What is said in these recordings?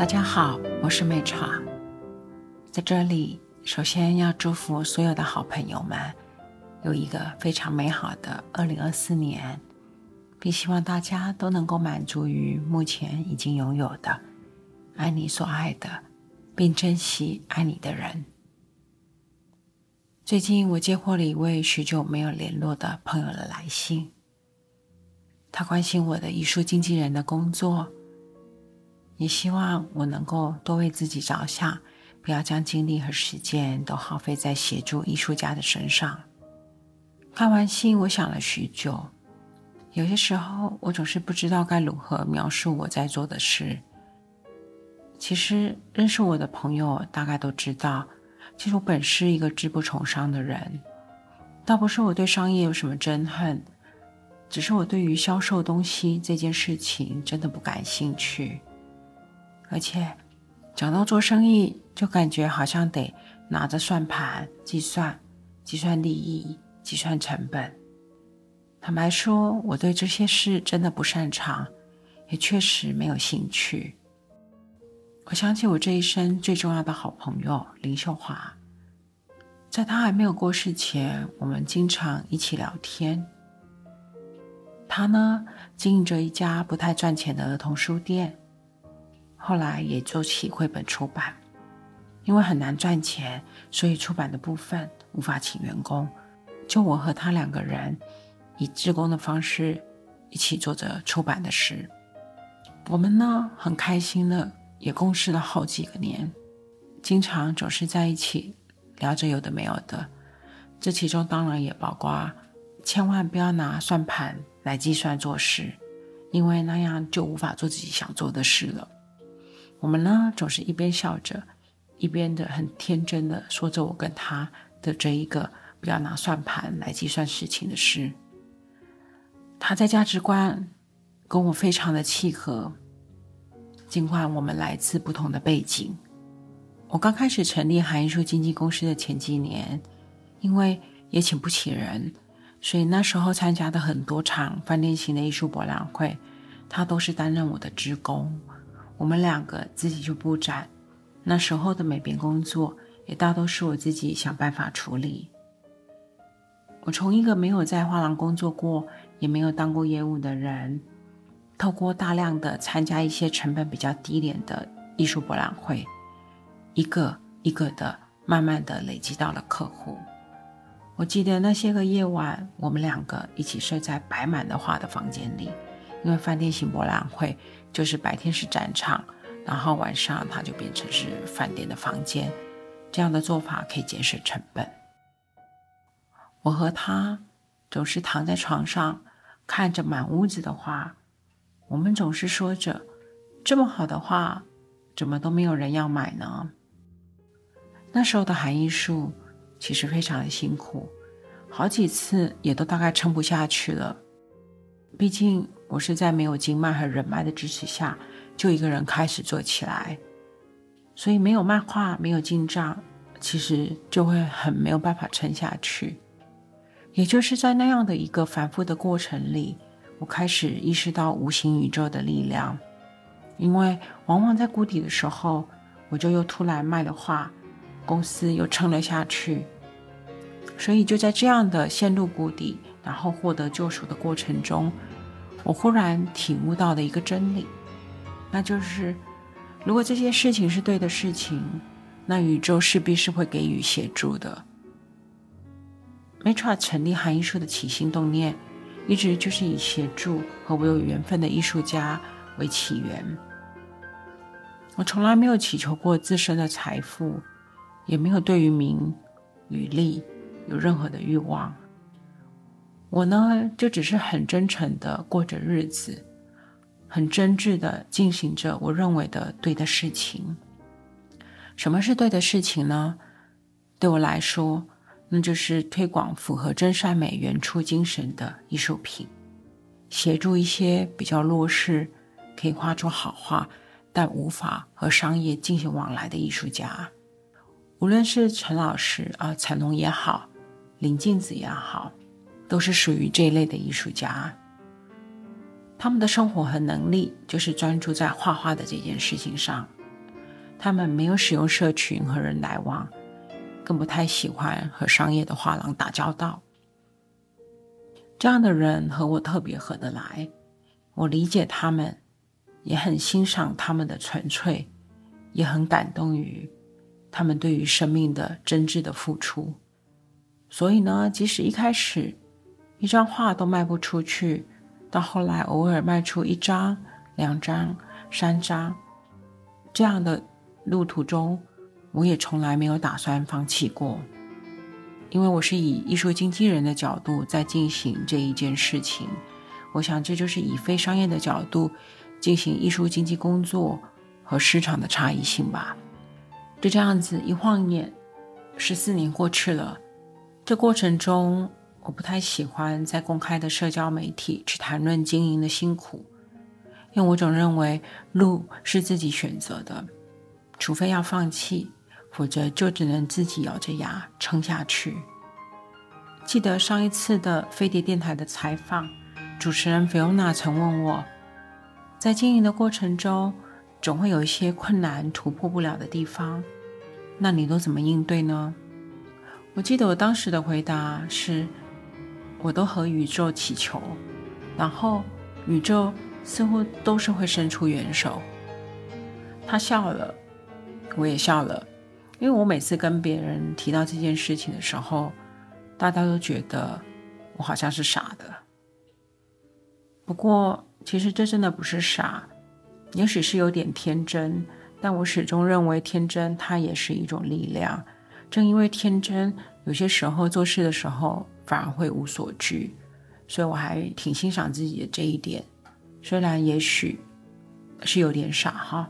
大家好，我是美茶，在这里首先要祝福所有的好朋友们有一个非常美好的二零二四年，并希望大家都能够满足于目前已经拥有的，爱你所爱的，并珍惜爱你的人。最近我接获了一位许久没有联络的朋友的来信，他关心我的艺术经纪人的工作。也希望我能够多为自己着想，不要将精力和时间都耗费在协助艺术家的身上。看完信，我想了许久。有些时候，我总是不知道该如何描述我在做的事。其实，认识我的朋友大概都知道，其实我本是一个志不从商的人。倒不是我对商业有什么憎恨，只是我对于销售东西这件事情真的不感兴趣。而且，讲到做生意，就感觉好像得拿着算盘计算、计算利益、计算成本。坦白说，我对这些事真的不擅长，也确实没有兴趣。我想起我这一生最重要的好朋友林秀华，在她还没有过世前，我们经常一起聊天。她呢，经营着一家不太赚钱的儿童书店。后来也做起绘本出版，因为很难赚钱，所以出版的部分无法请员工，就我和他两个人以志工的方式一起做着出版的事。我们呢很开心的，也共事了好几个年，经常总是在一起聊着有的没有的。这其中当然也包括千万不要拿算盘来计算做事，因为那样就无法做自己想做的事了。我们呢，总是一边笑着，一边的很天真的说着我跟他的这一个不要拿算盘来计算事情的事。他在价值观跟我非常的契合，尽管我们来自不同的背景。我刚开始成立韩艺术经纪公司的前几年，因为也请不起人，所以那时候参加的很多场饭店型的艺术博览会，他都是担任我的职工。我们两个自己就布展，那时候的美编工作也大都是我自己想办法处理。我从一个没有在画廊工作过，也没有当过业务的人，透过大量的参加一些成本比较低廉的艺术博览会，一个一个的慢慢的累积到了客户。我记得那些个夜晚，我们两个一起睡在摆满的画的房间里。因为饭店型博览会就是白天是展场，然后晚上它就变成是饭店的房间，这样的做法可以节省成本。我和他总是躺在床上，看着满屋子的画，我们总是说着：“这么好的画，怎么都没有人要买呢？”那时候的韩艺术其实非常的辛苦，好几次也都大概撑不下去了，毕竟。我是在没有经脉和人脉的支持下，就一个人开始做起来，所以没有漫画，没有进账，其实就会很没有办法撑下去。也就是在那样的一个反复的过程里，我开始意识到无形宇宙的力量，因为往往在谷底的时候，我就又突然卖了画，公司又撑了下去，所以就在这样的陷入谷底，然后获得救赎的过程中。我忽然体悟到的一个真理，那就是，如果这件事情是对的事情，那宇宙势必是会给予协助的。Matra 成立韩艺术的起心动念，一直就是以协助和我有缘分的艺术家为起源。我从来没有祈求过自身的财富，也没有对于名与利有任何的欲望。我呢，就只是很真诚的过着日子，很真挚的进行着我认为的对的事情。什么是对的事情呢？对我来说，那就是推广符合真善美原初精神的艺术品，协助一些比较弱势、可以画出好画，但无法和商业进行往来的艺术家。无论是陈老师啊，陈龙也好，林静子也好。都是属于这一类的艺术家，他们的生活和能力就是专注在画画的这件事情上，他们没有使用社群和人来往，更不太喜欢和商业的画廊打交道。这样的人和我特别合得来，我理解他们，也很欣赏他们的纯粹，也很感动于他们对于生命的真挚的付出。所以呢，即使一开始一张画都卖不出去，到后来偶尔卖出一张、两张、三张，这样的路途中，我也从来没有打算放弃过。因为我是以艺术经纪人的角度在进行这一件事情，我想这就是以非商业的角度进行艺术经纪工作和市场的差异性吧。就这样子一晃眼，十四年过去了。这过程中，我不太喜欢在公开的社交媒体去谈论经营的辛苦，因为我总认为路是自己选择的，除非要放弃。否则就只能自己咬着牙撑下去。记得上一次的飞碟电台的采访，主持人菲欧娜曾问我，在经营的过程中，总会有一些困难突破不了的地方，那你都怎么应对呢？我记得我当时的回答是，我都和宇宙祈求，然后宇宙似乎都是会伸出援手。他笑了，我也笑了。因为我每次跟别人提到这件事情的时候，大家都觉得我好像是傻的。不过，其实这真的不是傻，也许是有点天真。但我始终认为，天真它也是一种力量。正因为天真，有些时候做事的时候反而会无所惧。所以我还挺欣赏自己的这一点，虽然也许是有点傻哈。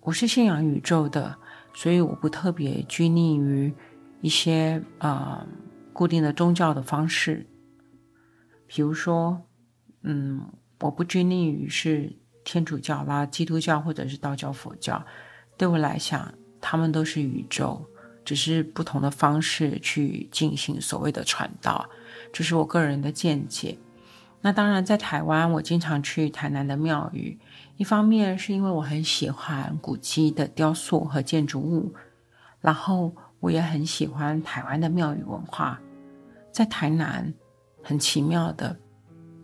我是信仰宇宙的，所以我不特别拘泥于一些呃固定的宗教的方式。比如说，嗯，我不拘泥于是天主教啦、基督教或者是道教、佛教。对我来讲，他们都是宇宙，只是不同的方式去进行所谓的传道。这是我个人的见解。那当然，在台湾，我经常去台南的庙宇。一方面是因为我很喜欢古迹的雕塑和建筑物，然后我也很喜欢台湾的庙宇文化。在台南，很奇妙的，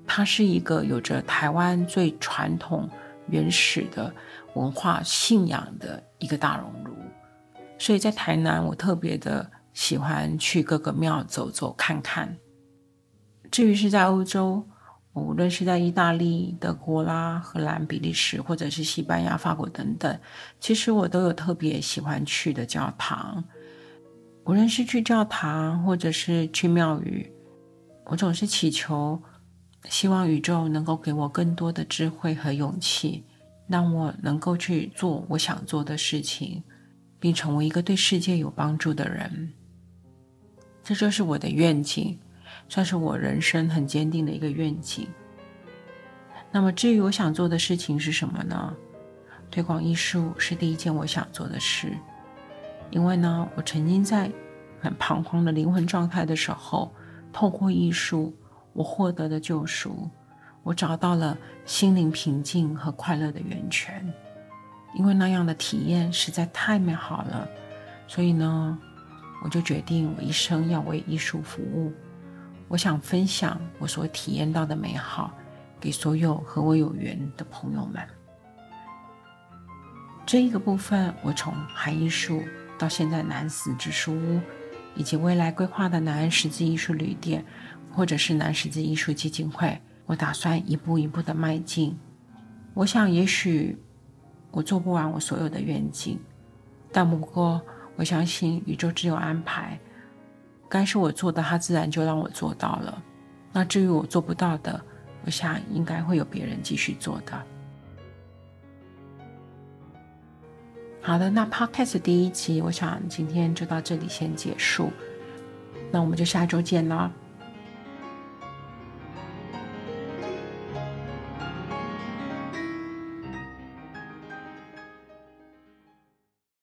它是一个有着台湾最传统、原始的文化信仰的一个大熔炉。所以在台南，我特别的喜欢去各个庙走走看看。至于是在欧洲，无论是在意大利、德国啦、荷兰、比利时，或者是西班牙、法国等等，其实我都有特别喜欢去的教堂。无论是去教堂，或者是去庙宇，我总是祈求，希望宇宙能够给我更多的智慧和勇气，让我能够去做我想做的事情，并成为一个对世界有帮助的人。这就是我的愿景。算是我人生很坚定的一个愿景。那么，至于我想做的事情是什么呢？推广艺术是第一件我想做的事，因为呢，我曾经在很彷徨的灵魂状态的时候，透过艺术，我获得了救赎，我找到了心灵平静和快乐的源泉。因为那样的体验实在太美好了，所以呢，我就决定我一生要为艺术服务。我想分享我所体验到的美好，给所有和我有缘的朋友们。这一个部分，我从海艺术到现在南十字书屋，以及未来规划的南十字艺术旅店，或者是南十字艺术基金会，我打算一步一步的迈进。我想，也许我做不完我所有的愿景，但不过我相信宇宙自有安排。该是我做的，他自然就让我做到了。那至于我做不到的，我想应该会有别人继续做的。好的，那 Podcast 第一集，我想今天就到这里先结束。那我们就下周见了。